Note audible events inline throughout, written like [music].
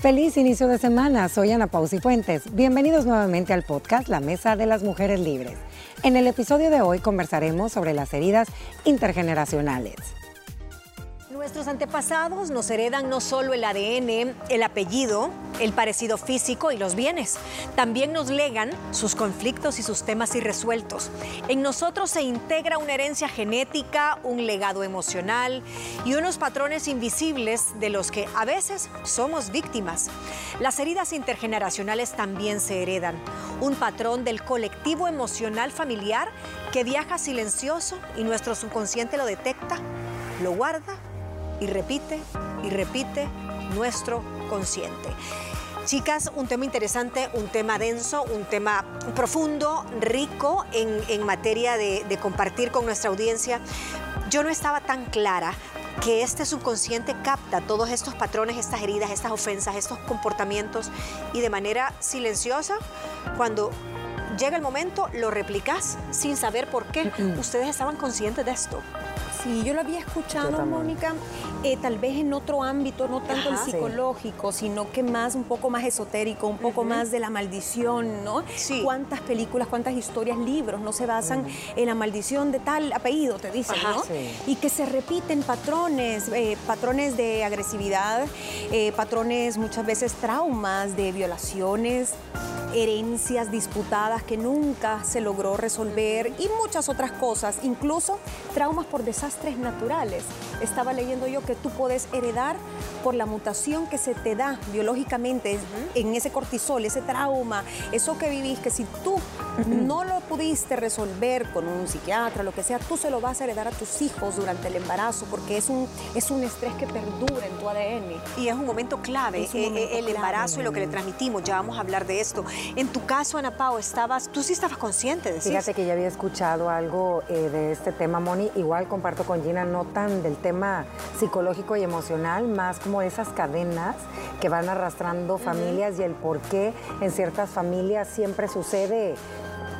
Feliz inicio de semana, soy Ana Pausi Fuentes. Bienvenidos nuevamente al podcast La Mesa de las Mujeres Libres. En el episodio de hoy conversaremos sobre las heridas intergeneracionales. Nuestros antepasados nos heredan no solo el ADN, el apellido, el parecido físico y los bienes, también nos legan sus conflictos y sus temas irresueltos. En nosotros se integra una herencia genética, un legado emocional y unos patrones invisibles de los que a veces somos víctimas. Las heridas intergeneracionales también se heredan, un patrón del colectivo emocional familiar que viaja silencioso y nuestro subconsciente lo detecta, lo guarda y repite y repite nuestro consciente. Chicas, un tema interesante, un tema denso, un tema profundo, rico en, materia de, de compartir con nuestra audiencia. Yo no estaba tan clara que este subconsciente capta todos estos patrones, estas heridas, estas ofensas, estos comportamientos y de manera silenciosa, cuando llega el momento, lo replicas sin saber por qué. [clears throat] Ustedes estaban conscientes de esto. Sí, yo lo había escuchado, Mónica, eh, tal vez en otro ámbito, no tanto el psicológico, sino que más, un poco más esotérico, un poco más de la maldición, ¿no? Sí. ¿Cuántas películas, cuántas historias, libros no se basan en la maldición de tal apellido, te dicen, ¿no? Y que se repiten patrones, eh, patrones de agresividad, eh, patrones muchas veces traumas de violaciones, herencias disputadas que nunca se logró resolver y muchas otras cosas, incluso traumas por desastres naturales. Estaba leyendo yo que tú puedes heredar por la mutación que se te da biológicamente en ese cortisol, ese trauma, eso que vivís, que si tú no lo pudiste resolver con un psiquiatra, lo que sea, tú se lo vas a heredar a tus hijos durante el embarazo porque es un, es un estrés que perdura en tu ADN. Y es un momento clave, eh, eh, el embarazo y lo que le transmitimos, ya vamos a hablar de esto. En tu caso, Ana Pao, estabas, tú sí estabas consciente de eso. Fíjate que ya había escuchado algo eh, de este tema, Moni. Igual comparto con Gina, no tan del tema psicológico y emocional, más como esas cadenas que van arrastrando familias y el por qué en ciertas familias siempre sucede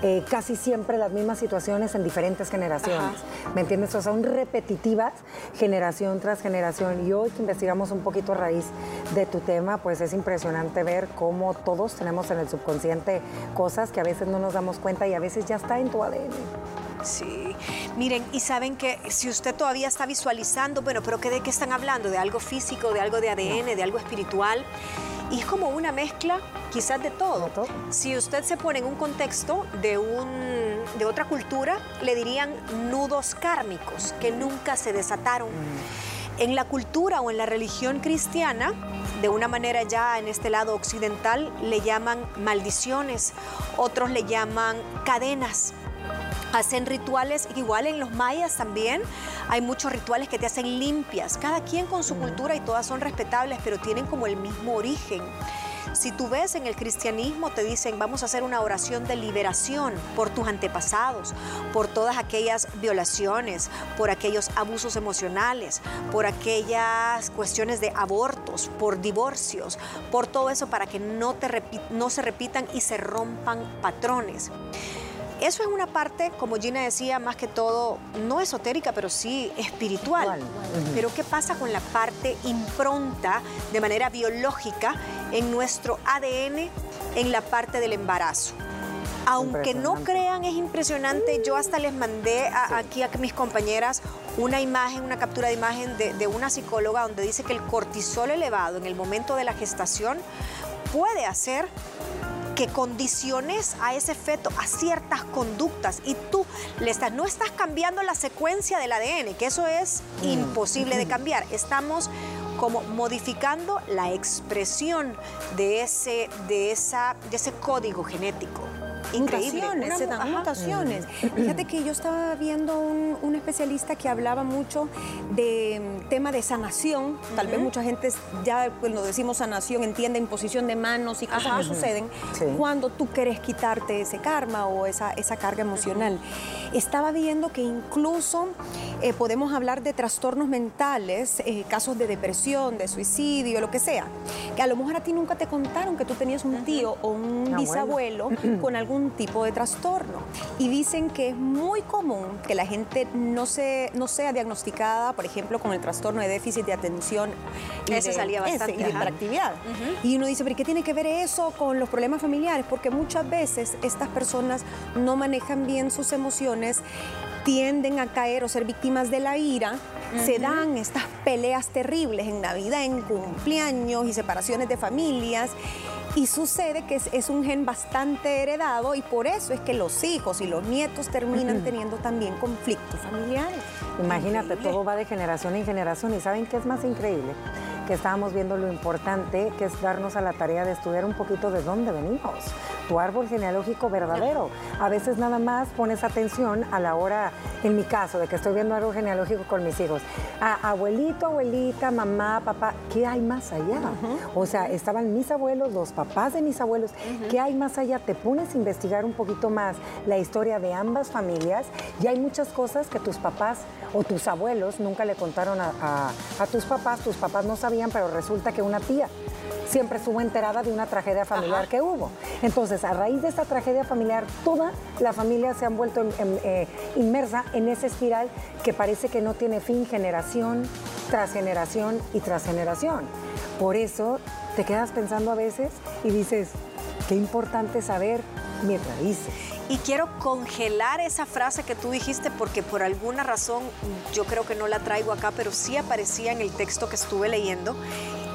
eh, casi siempre las mismas situaciones en diferentes generaciones. ¿Me entiendes? O sea, son repetitivas generación tras generación. Y hoy que investigamos un poquito a raíz de tu tema, pues es impresionante ver cómo todos tenemos en el subconsciente cosas que a veces no nos damos cuenta y a veces ya está en tu ADN. Sí, miren, y saben que si usted todavía está visualizando, bueno, pero ¿de qué están hablando? ¿De algo físico, de algo de ADN, de algo espiritual? Y es como una mezcla quizás de todo. Si usted se pone en un contexto de, un, de otra cultura, le dirían nudos kármicos que nunca se desataron. Mm. En la cultura o en la religión cristiana, de una manera ya en este lado occidental, le llaman maldiciones, otros le llaman cadenas hacen rituales, igual en los mayas también hay muchos rituales que te hacen limpias, cada quien con su mm. cultura y todas son respetables, pero tienen como el mismo origen. Si tú ves en el cristianismo, te dicen, vamos a hacer una oración de liberación por tus antepasados, por todas aquellas violaciones, por aquellos abusos emocionales, por aquellas cuestiones de abortos, por divorcios, por todo eso para que no, te no se repitan y se rompan patrones. Eso es una parte, como Gina decía, más que todo, no esotérica, pero sí espiritual. Pero ¿qué pasa con la parte impronta de manera biológica en nuestro ADN en la parte del embarazo? Aunque no crean, es impresionante. Yo hasta les mandé aquí a mis compañeras una imagen, una captura de imagen de, de una psicóloga donde dice que el cortisol elevado en el momento de la gestación puede hacer que condiciones a ese feto a ciertas conductas y tú le estás, no estás cambiando la secuencia del ADN, que eso es mm. imposible de cambiar. Estamos como modificando la expresión de ese, de esa, de ese código genético. Mutaciones, se dan mutaciones. Fíjate que yo estaba viendo un, especialista que hablaba mucho de mm, tema de sanación. Tal vez mucha gente ya cuando decimos sanación entiende imposición de manos y cosas que suceden cuando tú quieres quitarte ese karma o esa, esa carga emocional. Estaba viendo que incluso eh, podemos hablar de trastornos mentales, eh, casos de depresión, de suicidio, lo que sea, que a lo mejor a ti nunca te contaron que tú tenías un tío o un bisabuelo [clears throat] con algún tipo de trastorno. Y dicen que es muy común que la gente no, se, no sea diagnosticada, por ejemplo, con el trastorno de déficit de atención y ese salía bastante, y de hiperactividad. Y uno dice, ¿pero qué tiene que ver eso con los problemas familiares? Porque muchas veces estas personas no manejan bien sus emociones tienden a caer o ser víctimas de la ira, se dan estas peleas terribles en Navidad, en cumpleaños y separaciones de familias. Y sucede que es, un gen bastante heredado y por eso es que los hijos y los nietos terminan teniendo también conflictos familiares. Imagínate, todo va de generación en generación y ¿saben qué es más increíble? Que estábamos viendo lo importante que es darnos a la tarea de estudiar un poquito de dónde venimos tu árbol genealógico verdadero. A veces nada más pones atención a la hora, en mi caso, de que estoy viendo árbol genealógico con mis hijos. A abuelito, abuelita, mamá, papá, ¿qué hay más allá? O sea, estaban mis abuelos, los papás de mis abuelos, ¿qué hay más allá? Te pones a investigar un poquito más la historia de ambas familias y hay muchas cosas que tus papás o tus abuelos nunca le contaron a, a tus papás, tus papás no sabían, pero resulta que una tía siempre estuvo enterada de una tragedia familiar que hubo. Entonces, a raíz de esta tragedia familiar, toda la familia se han vuelto eh, inmersa en esa espiral que parece que no tiene fin generación tras generación y tras generación. Por eso te quedas pensando a veces y dices, qué importante saber mis raíces. Y quiero congelar esa frase que tú dijiste porque por alguna razón yo creo que no la traigo acá, pero sí aparecía en el texto que estuve leyendo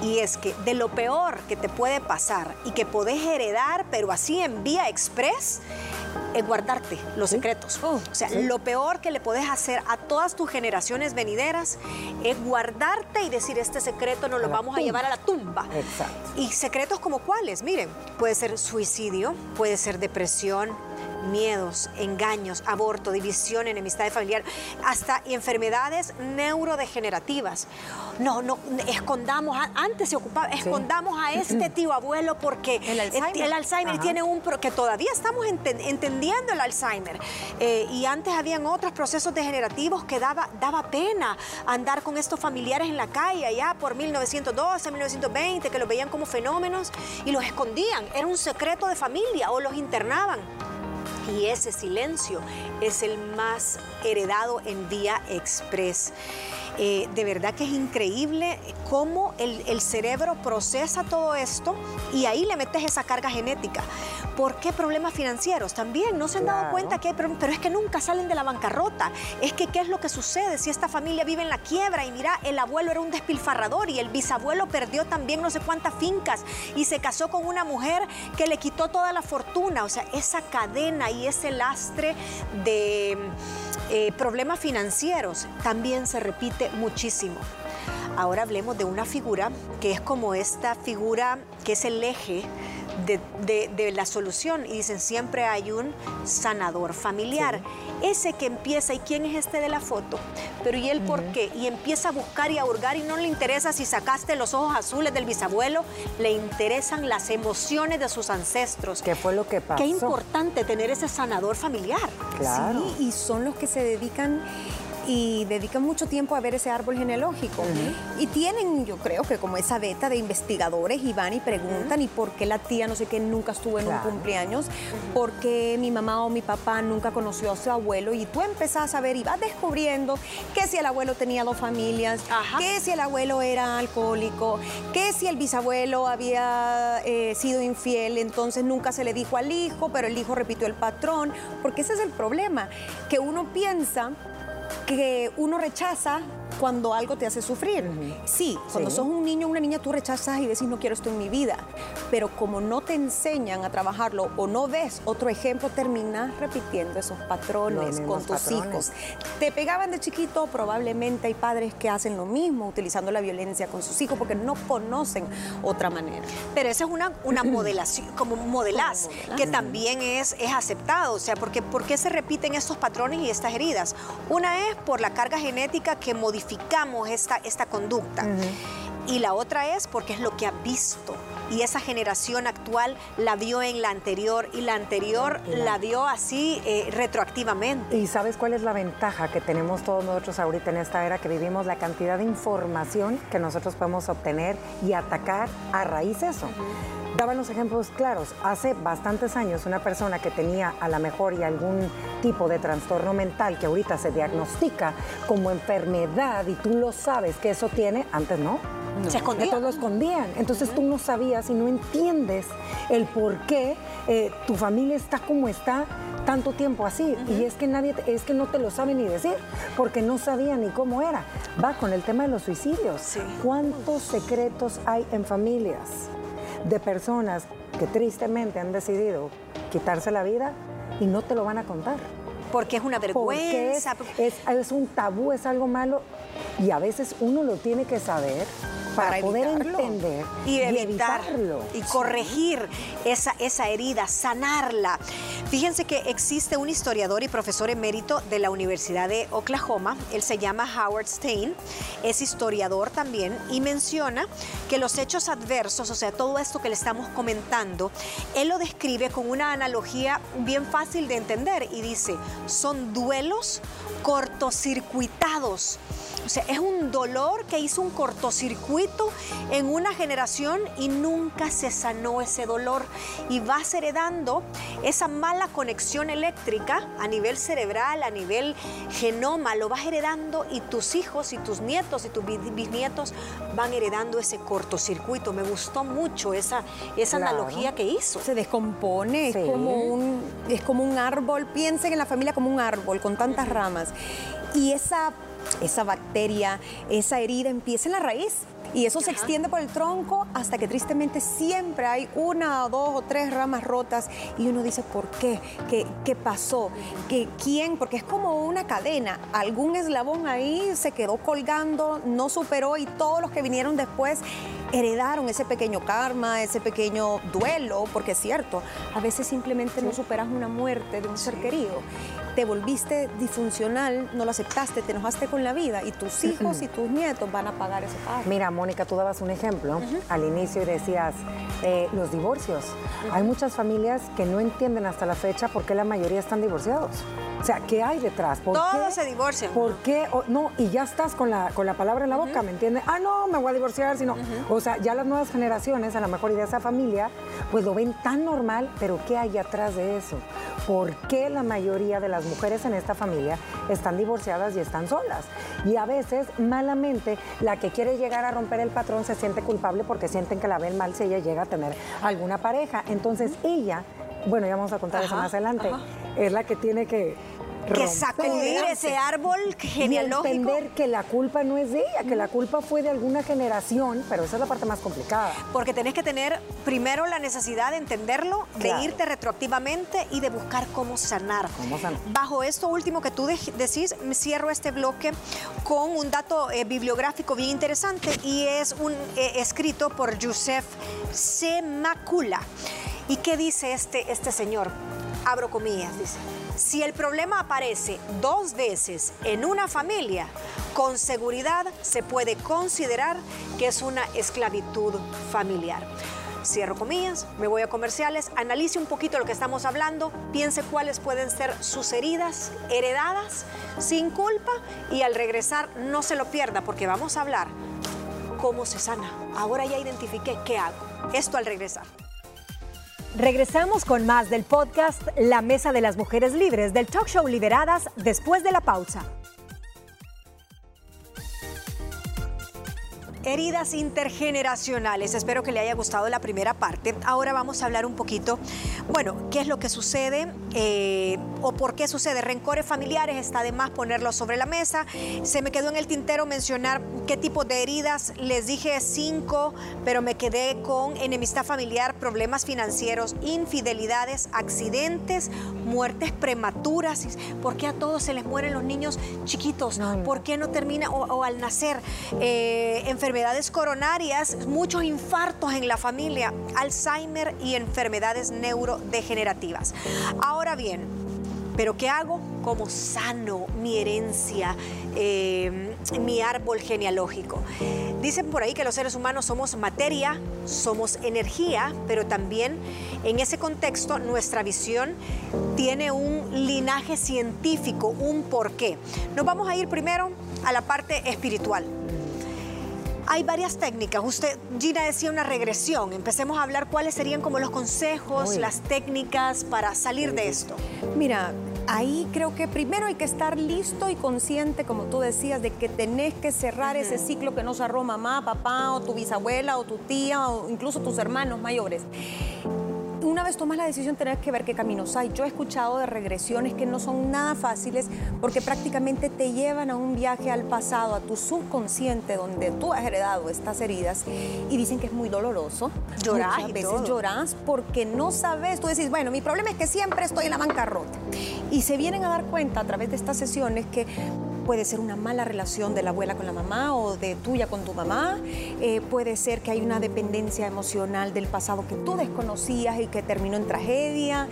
y es que de lo peor que te puede pasar y que podés heredar, pero así en vía express, es guardarte los secretos. Oh, o sea, lo peor que le podés hacer a todas tus generaciones venideras es guardarte y decir, este secreto nos lo vamos a llevar a la tumba. Exacto. Y secretos como cuáles, miren, puede ser suicidio, puede ser depresión, miedos, engaños, aborto, división, enemistad familiar, hasta enfermedades neurodegenerativas. No, no, escondamos, antes se ocupaba, escondamos a este [clears throat] tío abuelo porque el Alzheimer, tiene un, que todavía estamos entendiendo el Alzheimer. Eh, y antes habían otros procesos degenerativos que daba, daba pena andar con estos familiares en la calle allá por 1912, 1920, que los veían como fenómenos y los escondían. Era un secreto de familia o los internaban. Y ese silencio es el más heredado en Vía Express. Eh, de verdad que es increíble cómo el, cerebro procesa todo esto y ahí le metes esa carga genética. ¿Por qué problemas financieros? También no se han dado cuenta que hay problemas, pero es que nunca salen de la bancarrota. Es que, ¿qué es lo que sucede si esta familia vive en la quiebra? Y mira, el abuelo era un despilfarrador y el bisabuelo perdió también no sé cuántas fincas y se casó con una mujer que le quitó toda la fortuna. O sea, esa cadena y ese lastre de eh, problemas financieros también se repite muchísimo. Ahora hablemos de una figura que es como esta figura que es el eje de, la solución y dicen siempre hay un sanador familiar. Ese que empieza, ¿y quién es este de la foto? Pero ¿y él por qué? Y empieza a buscar y a hurgar y no le interesa si sacaste los ojos azules del bisabuelo, le interesan las emociones de sus ancestros. ¿Qué fue lo que pasó? Qué importante tener ese sanador familiar. Claro. Sí, y son los que se dedican y dedican mucho tiempo a ver ese árbol genealógico. Y tienen, yo creo que como esa beta de investigadores y van y preguntan, ¿y por qué la tía no sé qué nunca estuvo en un cumpleaños? ¿Por qué mi mamá o mi papá nunca conoció a su abuelo? Y tú empezás a ver y vas descubriendo que si el abuelo tenía dos familias, que si el abuelo era alcohólico, que si el bisabuelo había eh, sido infiel, entonces nunca se le dijo al hijo, pero el hijo repitió el patrón, porque ese es el problema, que uno piensa que uno rechaza cuando algo te hace sufrir. Sí, cuando sos un niño o una niña tú rechazas y decís no quiero esto en mi vida, pero como no te enseñan a trabajarlo o no ves otro ejemplo, terminas repitiendo esos patrones con tus hijos. Te pegaban de chiquito, probablemente hay padres que hacen lo mismo, utilizando la violencia con sus hijos porque no conocen otra manera. Pero esa es una, una [clears throat] modelación, como modelaz, que también es, es aceptado, o sea, porque ¿por qué se repiten estos patrones y estas heridas? Una es por la carga genética que modificamos esta, esta conducta. Y la otra es porque es lo que ha visto y esa generación actual la vio en la anterior y la anterior la vio así eh, retroactivamente. ¿Y sabes cuál es la ventaja que tenemos todos nosotros ahorita en esta era que vivimos? La cantidad de información que nosotros podemos obtener y atacar a raíz de eso. Daban los ejemplos claros. Hace bastantes años una persona que tenía a lo mejor y algún tipo de trastorno mental que ahorita se diagnostica como enfermedad y tú lo sabes que eso tiene, antes no. Se escondía. Todos lo escondían. Entonces tú no sabías y no entiendes el por qué eh, tu familia está como está tanto tiempo así. Y es que nadie, es que no te lo sabe ni decir, porque no sabía ni cómo era. Va con el tema de los suicidios. ¿Cuántos secretos hay en familias? De personas que tristemente han decidido quitarse la vida y no te lo van a contar. Porque es una vergüenza. Es, es, un tabú, es algo malo y a veces uno lo tiene que saber para, poder entender y, evitarlo y corregir esa, esa herida, sanarla. Fíjense que existe un historiador y profesor emérito de la Universidad de Oklahoma, él se llama Howard Stein, es historiador también y menciona que los hechos adversos, o sea, todo esto que le estamos comentando, él lo describe con una analogía bien fácil de entender y dice, son duelos cortocircuitados o sea, es un dolor que hizo un cortocircuito en una generación y nunca se sanó ese dolor. Y vas heredando esa mala conexión eléctrica a nivel cerebral, a nivel genoma, lo vas heredando y tus hijos y tus nietos y tus bisnietos van heredando ese cortocircuito. Me gustó mucho esa, esa analogía que hizo. Se descompone, es, como un, es como un árbol. Piensen en la familia como un árbol con tantas ramas. Y esa esa bacteria, esa herida empieza en la raíz. Y eso se extiende por el tronco hasta que tristemente siempre hay una, dos o tres ramas rotas y uno dice, ¿por qué? ¿Qué, qué pasó? ¿Qué, ¿Quién? Porque es como una cadena. Algún eslabón ahí se quedó colgando, no superó y todos los que vinieron después heredaron ese pequeño karma, ese pequeño duelo, porque es cierto, a veces simplemente no superas una muerte de un ser querido te volviste disfuncional, no lo aceptaste, te enojaste con la vida y tus hijos y tus nietos van a pagar ese pago. Mira, Mónica, tú dabas un ejemplo al inicio y decías eh, los divorcios. Hay muchas familias que no entienden hasta la fecha por qué la mayoría están divorciados. O sea, ¿qué hay detrás? ¿Por Todos se divorcian. ¿Por qué? no, y ya estás con la, con la palabra en la boca, ¿me entiendes? Ah, no, me voy a divorciar, sino. O sea, ya las nuevas generaciones, a lo mejor y de esa familia, pues lo ven tan normal, pero ¿qué hay atrás de eso? ¿Por qué la mayoría de las mujeres en esta familia están divorciadas y están solas? Y a veces, malamente, la que quiere llegar a romper el patrón se siente culpable porque sienten que la ven mal si ella llega a tener alguna pareja. Entonces, ella bueno, ya vamos a contar eso más adelante, es la que tiene que que sacudir ese árbol genealógico. Y entender que la culpa no es de ella, que la culpa fue de alguna generación, pero esa es la parte más complicada. Porque tenés que tener primero la necesidad de entenderlo, de irte retroactivamente y de buscar cómo sanar. ¿Cómo sanar? Bajo esto último que tú decís, me cierro este bloque con un dato eh, bibliográfico bien interesante y es un eh, escrito por Joseph Semacula. ¿Y qué dice este, este señor? Abro comillas, dice. Si el problema aparece dos veces en una familia, con seguridad se puede considerar que es una esclavitud familiar. Cierro comillas, me voy a comerciales, analice un poquito lo que estamos hablando, piense cuáles pueden ser sus heridas heredadas sin culpa y al regresar no se lo pierda porque vamos a hablar cómo se sana. Ahora ya identifiqué qué hago. Esto al regresar. Regresamos con más del podcast La Mesa de las Mujeres Libres del talk show Liberadas después de la pausa. Heridas intergeneracionales. Espero que le haya gustado la primera parte. Ahora vamos a hablar un poquito, bueno, qué es lo que sucede eh, o por qué sucede. Rencores familiares, está de más ponerlo sobre la mesa. Se me quedó en el tintero mencionar qué tipo de heridas. Les dije cinco, pero me quedé con enemistad familiar, problemas financieros, infidelidades, accidentes, muertes prematuras. ¿Por qué a todos se les mueren los niños chiquitos? ¿Por qué no termina o, al nacer? Eh, enfermedades coronarias, muchos infartos en la familia, Alzheimer y enfermedades neurodegenerativas. Ahora bien, ¿pero qué hago? ¿Cómo sano mi herencia? Eh, mi árbol genealógico. Dicen por ahí que los seres humanos somos materia, somos energía, pero también en ese contexto nuestra visión tiene un linaje científico, un porqué. Nos vamos a ir primero a la parte espiritual. Hay varias técnicas. Usted, Gina, decía una regresión. Empecemos a hablar cuáles serían como los consejos, las técnicas para salir de esto. Mira, ahí creo que primero hay que estar listo y consciente, como tú decías, de que tenés que cerrar ese ciclo que no cerró mamá, papá o tu bisabuela o tu tía o incluso tus hermanos mayores una vez tomas la decisión tenés que ver qué caminos hay. Yo he escuchado de regresiones que no son nada fáciles porque prácticamente te llevan a un viaje al pasado, a tu subconsciente donde tú has heredado estas heridas y dicen que es muy doloroso. Llorás Muchas veces lloras porque no sabes, tú decís, bueno, mi problema es que siempre estoy en la bancarrota. Y se vienen a dar cuenta a través de estas sesiones que puede ser una mala relación de la abuela con la mamá o de tuya con tu mamá, eh, puede ser que hay una dependencia emocional del pasado que tú desconocías y que terminó en tragedia.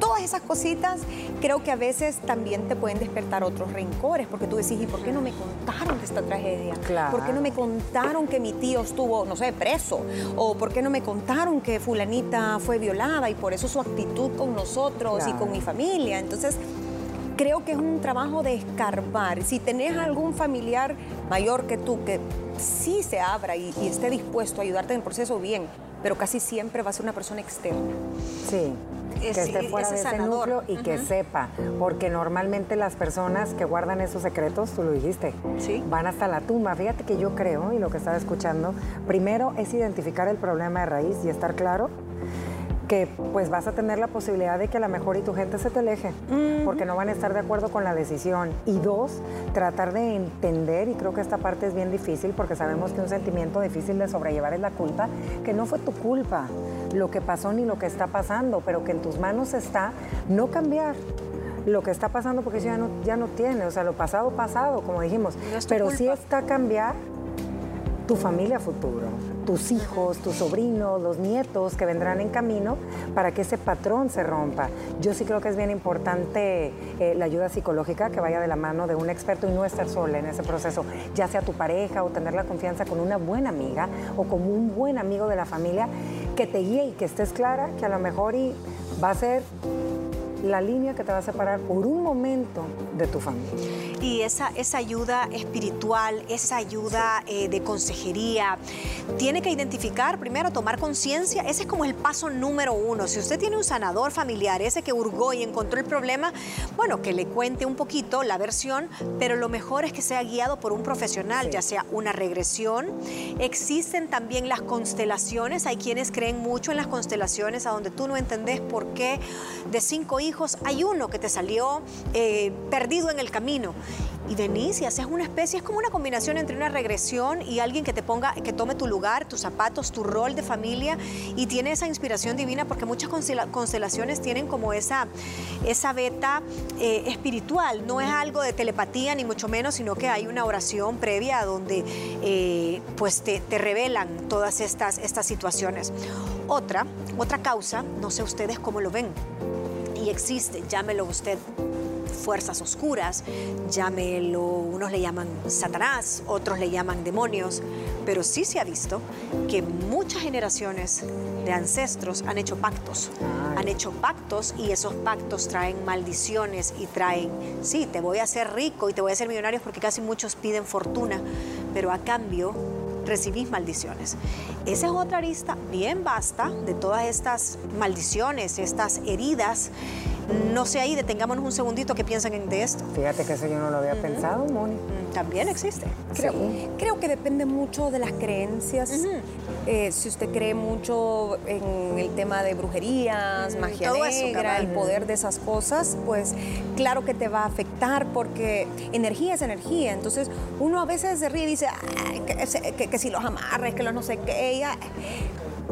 Todas esas cositas creo que a veces también te pueden despertar otros rencores, porque tú decís, ¿y por qué no me contaron de esta tragedia? ¿Por qué no me contaron que mi tío estuvo, no sé, preso? ¿O por qué no me contaron que fulanita fue violada y por eso su actitud con nosotros y con mi familia? Entonces, creo que es un trabajo de escarbar. Si tenés algún familiar mayor que tú que sí se abra y, esté dispuesto a ayudarte en el proceso, bien, pero casi siempre va a ser una persona externa. Sí. Que esté fuera de ese núcleo y que sepa, porque normalmente las personas que guardan esos secretos, tú lo dijiste, ¿Sí? van hasta la tumba. Fíjate que yo creo, y lo que estaba escuchando, primero es identificar el problema de raíz y estar claro que pues vas a tener la posibilidad de que a lo mejor y tu gente se te aleje, porque no van a estar de acuerdo con la decisión. Y dos, tratar de entender, y creo que esta parte es bien difícil, porque sabemos que un sentimiento difícil de sobrellevar es la culpa, que no fue tu culpa lo que pasó ni lo que está pasando, pero que en tus manos está no cambiar lo que está pasando porque eso ya no, ya no tiene, o sea, lo pasado, pasado, como dijimos, pero sí está cambiar tu familia futuro tus hijos, tus sobrinos, los nietos que vendrán en camino para que ese patrón se rompa. Yo sí creo que es bien importante eh, la ayuda psicológica que vaya de la mano de un experto y no estar sola en ese proceso, ya sea tu pareja o tener la confianza con una buena amiga o como un buen amigo de la familia que te guíe y que estés clara que a lo mejor y va a ser la línea que te va a separar por un momento de tu familia. Y esa, esa ayuda espiritual, esa ayuda eh, de consejería, tiene que identificar, primero tomar conciencia, ese es como el paso número uno. Si usted tiene un sanador familiar, ese que hurgó y encontró el problema, bueno, que le cuente un poquito la versión, pero lo mejor es que sea guiado por un profesional, ya sea una regresión. Existen también las constelaciones, hay quienes creen mucho en las constelaciones, a donde tú no entendés por qué. De cinco hijos hay uno que te salió eh, perdido en el camino y venís y haces una especie, es como una combinación entre una regresión y alguien que te ponga, que tome tu lugar, tus zapatos, tu rol de familia y tiene esa inspiración divina porque muchas constelaciones tienen como esa, esa beta eh, espiritual, no es algo de telepatía ni mucho menos, sino que hay una oración previa donde eh, pues te, te, revelan todas estas, estas situaciones. Otra, otra causa, no sé ustedes cómo lo ven, y existe, llámelo usted fuerzas oscuras, llámelo, unos le llaman Satanás, otros le llaman demonios, pero sí se ha visto que muchas generaciones de ancestros han hecho pactos, han hecho pactos y esos pactos traen maldiciones y traen, sí, te voy a hacer rico y te voy a hacer millonario porque casi muchos piden fortuna, pero a cambio recibís maldiciones. Esa es otra arista bien vasta de todas estas maldiciones, estas heridas no sé ahí, detengámonos un segundito que piensan en de esto. Fíjate que eso yo no lo había pensado, Moni. Mm, también existe. Creo, creo, que depende mucho de las creencias. Eh, si usted cree mucho en el tema de brujerías, magia negra, el poder de esas cosas, pues claro que te va a afectar porque energía es energía. Entonces uno a veces se ríe y dice que, si los amarres, que los no sé qué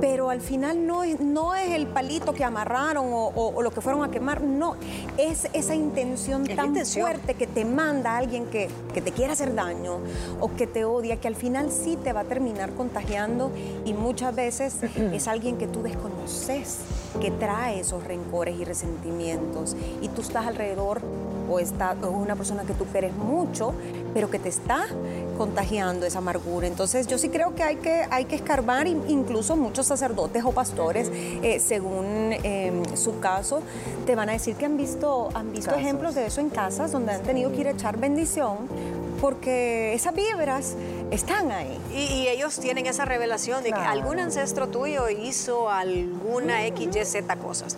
pero al final no es, no es el palito que amarraron o, lo que fueron a quemar, no, es esa intención tan fuerte que te manda alguien que, que, te quiere hacer daño o que te odia, que al final sí te va a terminar contagiando y muchas veces es alguien que tú desconoces, que trae esos rencores y resentimientos y tú estás alrededor o, está, o es una persona que tú quieres mucho, pero que te está contagiando esa amargura. Entonces yo sí creo que hay que, hay que escarbar, incluso muchos sacerdotes o pastores, eh, según em, su caso, te van a decir que han visto, han visto ejemplos de eso en casas donde han tenido que ir a echar bendición porque esas vibras están ahí. Y, ellos tienen esa revelación de que algún ancestro tuyo hizo alguna X, Y, Z cosas.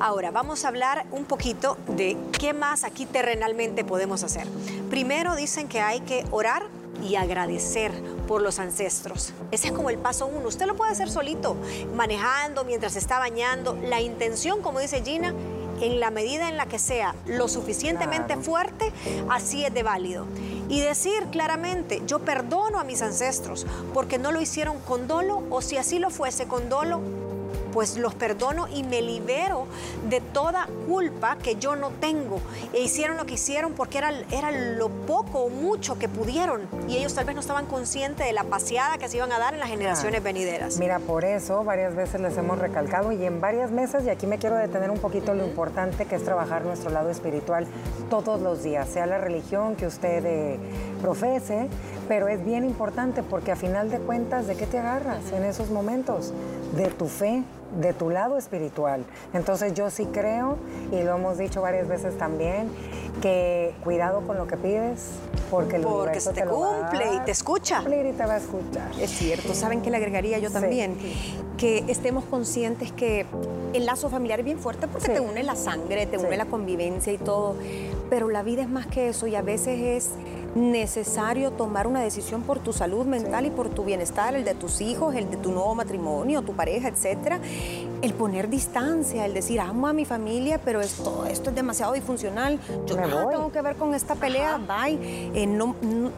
Ahora, vamos a hablar un poquito de qué más aquí terrenalmente podemos hacer. Primero dicen que hay que orar y agradecer por los ancestros. Ese es como el paso uno. Usted lo puede hacer solito, manejando, mientras está bañando. La intención, como dice Gina, en la medida en la que sea lo suficientemente fuerte, así es de válido. Y decir claramente, yo perdono a mis ancestros porque no lo hicieron con dolo o si así lo fuese con dolo, pues los perdono y me libero de toda culpa que yo no tengo. E hicieron lo que hicieron porque era, era lo poco o mucho que pudieron y ellos tal vez no estaban conscientes de la paseada que se iban a dar en las generaciones venideras. Mira, por eso varias veces les hemos recalcado y en varias mesas, y aquí me quiero detener un poquito lo importante que es trabajar nuestro lado espiritual todos los días, sea la religión que usted eh, profese, pero es bien importante porque a final de cuentas, ¿de qué te agarras en esos momentos? De tu fe, de tu lado espiritual. Entonces yo sí creo, y lo hemos dicho varias veces también, que cuidado con lo que pides, porque el porque se te, cumple y te escucha. Y te va a escuchar. Es cierto, ¿saben que le agregaría yo también? Que estemos conscientes que el lazo familiar es bien fuerte porque te une la sangre, te une la convivencia y todo, pero la vida es más que eso y a veces es necesario tomar una decisión por tu salud mental y por tu bienestar, el de tus hijos, el de tu nuevo matrimonio, tu pareja, etcétera. El poner distancia, el decir amo a mi familia, pero esto, esto es demasiado disfuncional. Yo no tengo que ver con esta pelea, bye. Eh, no,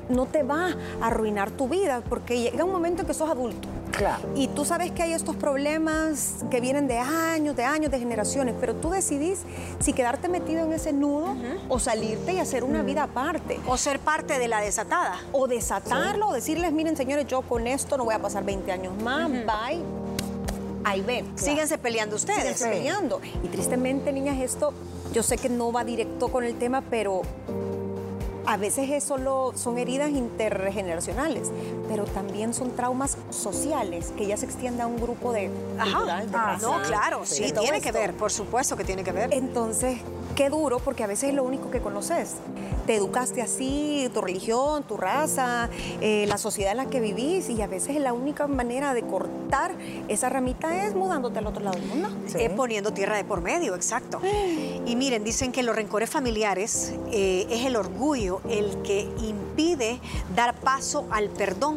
no, te va a arruinar tu vida porque llega un momento en que sos adulto. Claro. Y tú sabes que hay estos problemas que vienen de años, de años, de generaciones, pero tú decidís si quedarte metido en ese nudo o salirte y hacer una vida aparte. O ser parte de la desatada. O desatarlo, o decirles, miren señores, yo con esto no voy a pasar 20 años más, bye. Ahí ven. Síguense peleando ustedes. Síguense peleando. Y tristemente, niñas, esto, yo sé que no va directo con el tema, pero a veces es solo son heridas intergeneracionales, pero también son traumas sociales que ya se extiende a un grupo de Ajá. Ah, no, claro, sí, tiene que ver, por supuesto que tiene que ver. Entonces, qué duro, porque a veces es lo único que conoces. Te educaste así, tu religión, tu raza, eh, la sociedad en la que vivís, y a veces la única manera de cortar esa ramita es mudándote al otro lado del mundo. Sí. poniendo tierra de por medio, exacto. [gasps] Y miren, dicen que los rencores familiares eh, es el orgullo el que impide dar paso al perdón.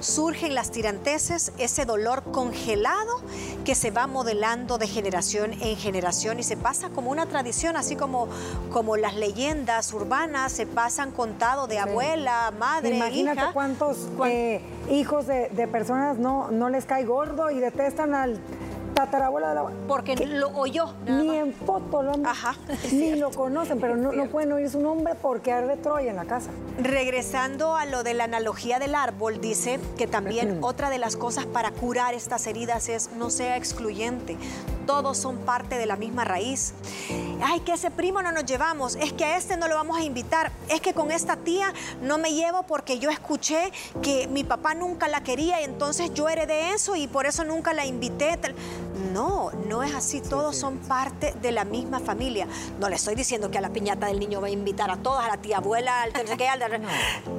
Surgen las tiranteses, ese dolor congelado que se va modelando de generación en generación y se pasa como una tradición, así como, como las leyendas urbanas se pasan contado de abuela, madre, Imagínate cuántos eh, hijos de, de, personas no, no les cae gordo y detestan al tatarabuela de la Porque lo oyó. Ni en foto lo han Ajá. [laughs] Ni lo conocen, pero no, no, pueden oír su nombre porque arde Troya en la casa. Regresando a lo de la analogía del árbol, dice que también otra de las cosas para curar estas heridas es no sea excluyente. Todos son parte de la misma raíz. Ay, que ese primo no nos llevamos, es que a este no lo vamos a invitar, es que con esta tía no me llevo porque yo escuché que mi papá nunca la quería y entonces yo heredé eso y por eso nunca la invité. No, no es así, todos son parte de la misma familia. No le estoy diciendo que a la piñata del niño va a invitar a todos, a la tía abuela, al que, al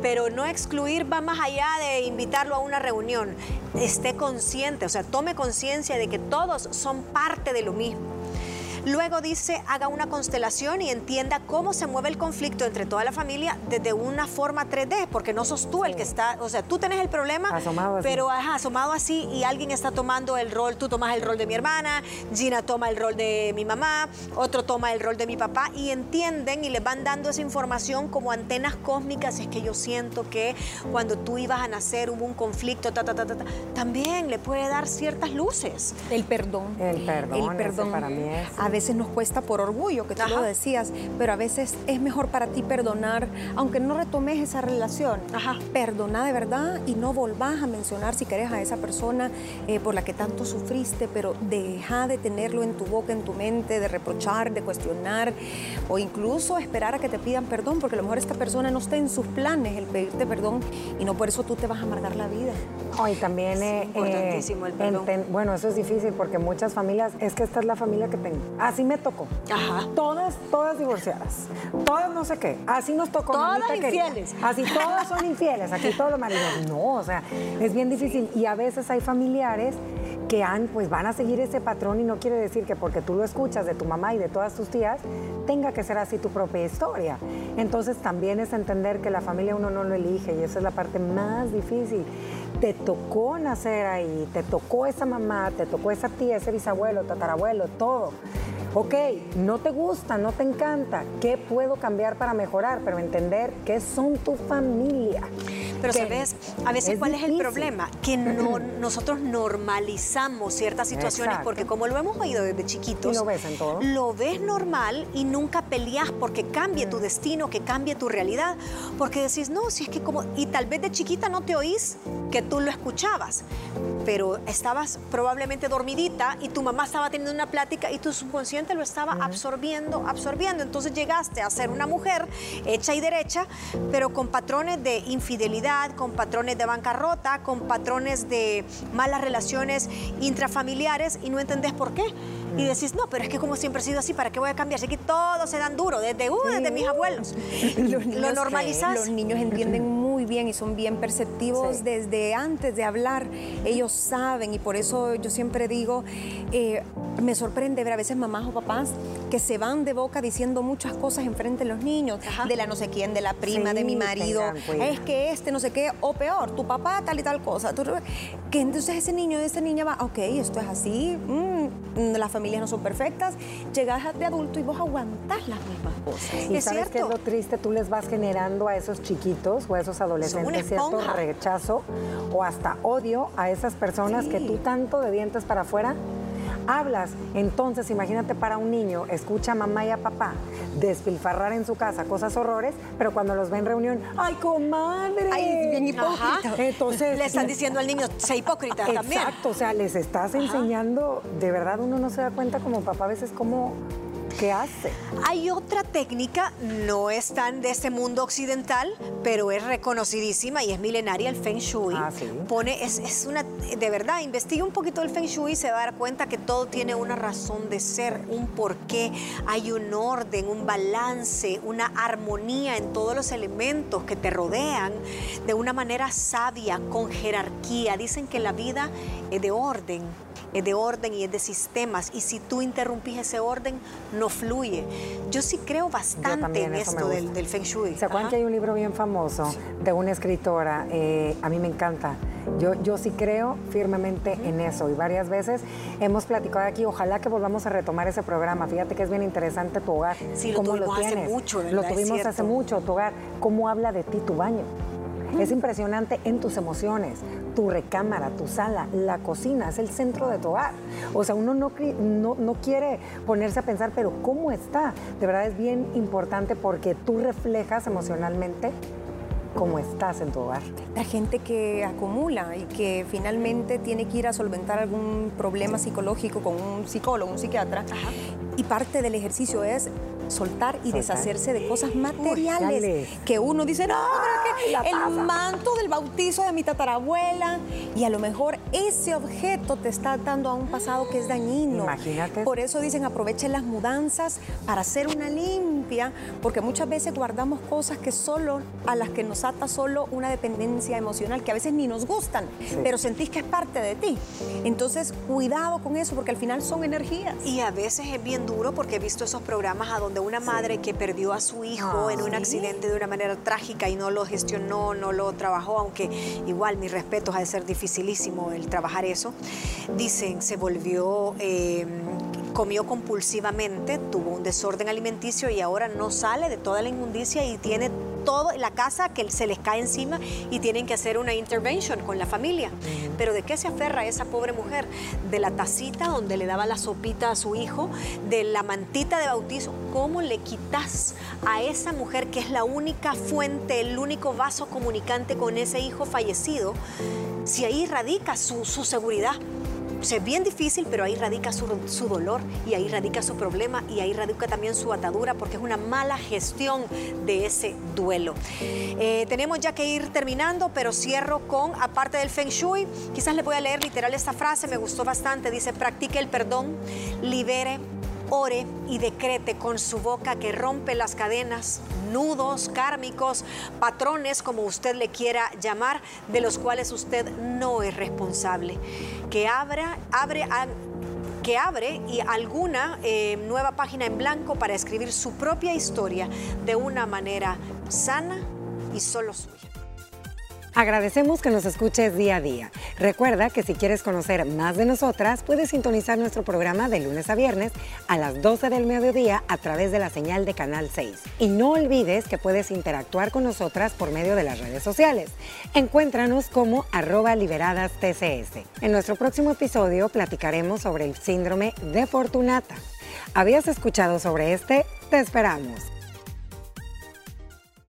pero no excluir va más allá de invitarlo a una reunión. Esté consciente, o sea, tome conciencia de que todos son parte de lo mismo. Luego dice, haga una constelación y entienda cómo se mueve el conflicto entre toda la familia desde una forma 3D, porque no sos tú el que está, o sea, tú tenés el problema, asomado pero asomado así y alguien está tomando el rol, tú tomas el rol de mi hermana, Gina toma el rol de mi mamá, otro toma el rol de mi papá y entienden y les van dando esa información como antenas cósmicas. Es que yo siento que cuando tú ibas a nacer hubo un conflicto, ta, ta, ta, también le puede dar ciertas luces. El perdón. El perdón, el perdón. para mí es veces nos cuesta por orgullo, que tú lo decías, pero a veces es mejor para ti perdonar, aunque no retomes esa relación. Ajá. Perdona de verdad y no volvás a mencionar si querés a esa persona eh, por la que tanto sufriste, pero deja de tenerlo en tu boca, en tu mente, de reprochar, de cuestionar o incluso esperar a que te pidan perdón, porque a lo mejor esta persona no está en sus planes el pedirte perdón y no por eso tú te vas a amargar la vida. Hoy también es importantísimo el perdón. bueno, eso es difícil porque muchas familias, es que esta es la familia que tengo. Así me tocó. Ajá. Todas, todas divorciadas. Todas no sé qué. Así nos tocó. Todas infieles. Así todas son infieles. Aquí todos los maridos. No, o sea, es bien difícil. Y a veces hay familiares que pues van a seguir ese patrón y no quiere decir que porque tú lo escuchas de tu mamá y de todas tus tías, tenga que ser así tu propia historia. Entonces también es entender que la familia uno no lo elige y esa es la parte más difícil. Te tocó nacer ahí, te tocó esa mamá, te tocó esa tía, ese bisabuelo, tatarabuelo, todo. Ok, no te gusta, no te encanta, ¿qué puedo cambiar para mejorar? Pero entender que son tu familia. Pero sabes, a veces cuál es el problema, que no, [clears throat] nosotros normalizamos ciertas situaciones porque como lo hemos oído desde chiquitos, lo ves en todo. Lo ves normal y nunca peleas porque cambie tu destino, que cambie tu realidad, porque decís, no, si es que como, y tal vez de chiquita no te oís que tú lo escuchabas, pero estabas probablemente dormidita y tu mamá estaba teniendo una plática y tu subconsciente lo estaba absorbiendo, absorbiendo. Entonces llegaste a ser una mujer hecha y derecha, pero con patrones de infidelidad, con patrones de bancarrota, con patrones de malas relaciones intrafamiliares y no entendés por qué. Y decís, no, pero es que como siempre he sido así, ¿para qué voy a cambiar? Si aquí todos se dan duro, desde, uh, desde mis abuelos. lo normalizas. Los niños entienden bien y son bien perceptivos desde antes de hablar. Ellos saben y por eso yo siempre digo, eh, me sorprende ver a veces mamás o papás que se van de boca diciendo muchas cosas enfrente de los niños, de la no sé quién, de la prima, de mi marido, es que este no sé qué, o peor, tu papá tal y tal cosa. que entonces ese niño, esa niña va, ok, esto es así, mm, las familias no son perfectas, llegas de adulto y vos aguantás las mismas cosas. Y sabes qué es lo triste, tú les vas generando a esos chiquitos o a esos adolescentes cierto rechazo o hasta odio a esas personas que tú tanto de dientes para afuera hablas. Entonces, imagínate para un niño, escucha a mamá y a papá despilfarrar en su casa cosas horrores, pero cuando los ve en reunión, ¡ay, comadre! ¡Ay, bien hipócrita! Entonces, le están diciendo al niño, sé hipócrita también. Exacto, o sea, les estás enseñando, de verdad uno no se da cuenta como papá a veces cómo ¿Qué hace? Hay otra técnica, no es tan de este mundo occidental, pero es reconocidísima y es milenaria, el Feng Shui. Ah, sí. Pone, es, es, una, de verdad, investiga un poquito el Feng Shui y se va a dar cuenta que todo tiene una razón de ser, un porqué, hay un orden, un balance, una armonía en todos los elementos que te rodean de una manera sabia, con jerarquía. Dicen que la vida es de orden es de orden y es de sistemas. Y si tú interrumpís ese orden, no fluye. Yo sí creo bastante en esto del, del, Feng Shui. ¿Se acuerdan que hay un libro bien famoso de una escritora? Eh, a mí me encanta. Yo, yo sí creo firmemente en eso y varias veces hemos platicado aquí, ojalá que volvamos a retomar ese programa. Fíjate que es bien interesante tu hogar. Sí, lo tuvimos hace mucho, Lo tuvimos hace mucho, tu hogar. ¿Cómo habla de ti tu baño? Es impresionante en tus emociones, tu recámara, tu sala, la cocina, es el centro de tu hogar. O sea, uno no, no, no, quiere ponerse a pensar, pero ¿cómo está? De verdad es bien importante porque tú reflejas emocionalmente cómo estás en tu hogar. La gente que acumula y que finalmente tiene que ir a solventar algún problema psicológico con un psicólogo, un psiquiatra, y parte del ejercicio es soltar y deshacerse de cosas materiales que uno dice, no, pero que el manto del bautizo de mi tatarabuela y a lo mejor ese objeto te está dando a un pasado que es dañino. Imagínate. Por eso dicen aprovechen las mudanzas para hacer una limpia, porque muchas veces guardamos cosas que solo a las que nos ata solo una dependencia emocional que a veces ni nos gustan, pero sentís que es parte de ti. Entonces, cuidado con eso porque al final son energías. Y a veces es bien duro porque he visto esos programas a donde una madre que perdió a su hijo en un accidente de una manera trágica y no lo gestionó, no lo trabajó, aunque igual mis respetos ha de ser dificilísimo el trabajar eso. Dicen, se volvió, eh, comió compulsivamente, tuvo un desorden alimenticio y ahora no sale de toda la inmundicia y tiene todo la casa que se les cae encima y tienen que hacer una intervention con la familia. Pero ¿de qué se aferra esa pobre mujer? De la tacita donde le daba la sopita a su hijo, de la mantita de bautizo. ¿Cómo le quitas a esa mujer que es la única fuente, el único vaso comunicante con ese hijo fallecido, si ahí radica su, su seguridad? Es bien difícil, pero ahí radica su, dolor y ahí radica su problema y ahí radica también su atadura porque es una mala gestión de ese duelo. Eh, tenemos ya que ir terminando, pero cierro con, aparte del Feng Shui, quizás le voy a leer literal esta frase, me gustó bastante, dice, practique el perdón, libere ore y decrete con su boca que rompe las cadenas, nudos kármicos, patrones, como usted le quiera llamar, de los cuales usted no es responsable. Que abra, abre que abre y alguna eh, nueva página en blanco para escribir su propia historia de una manera sana y solo suya. Agradecemos que nos escuches día a día. Recuerda que si quieres conocer más de nosotras, puedes sintonizar nuestro programa de lunes a viernes a las 12 del mediodía a través de la señal de Canal 6. Y no olvides que puedes interactuar con nosotras por medio de las redes sociales. Encuéntranos como arroba liberadas TCS. En nuestro próximo episodio platicaremos sobre el síndrome de Fortunata. ¿Habías escuchado sobre este? Te esperamos.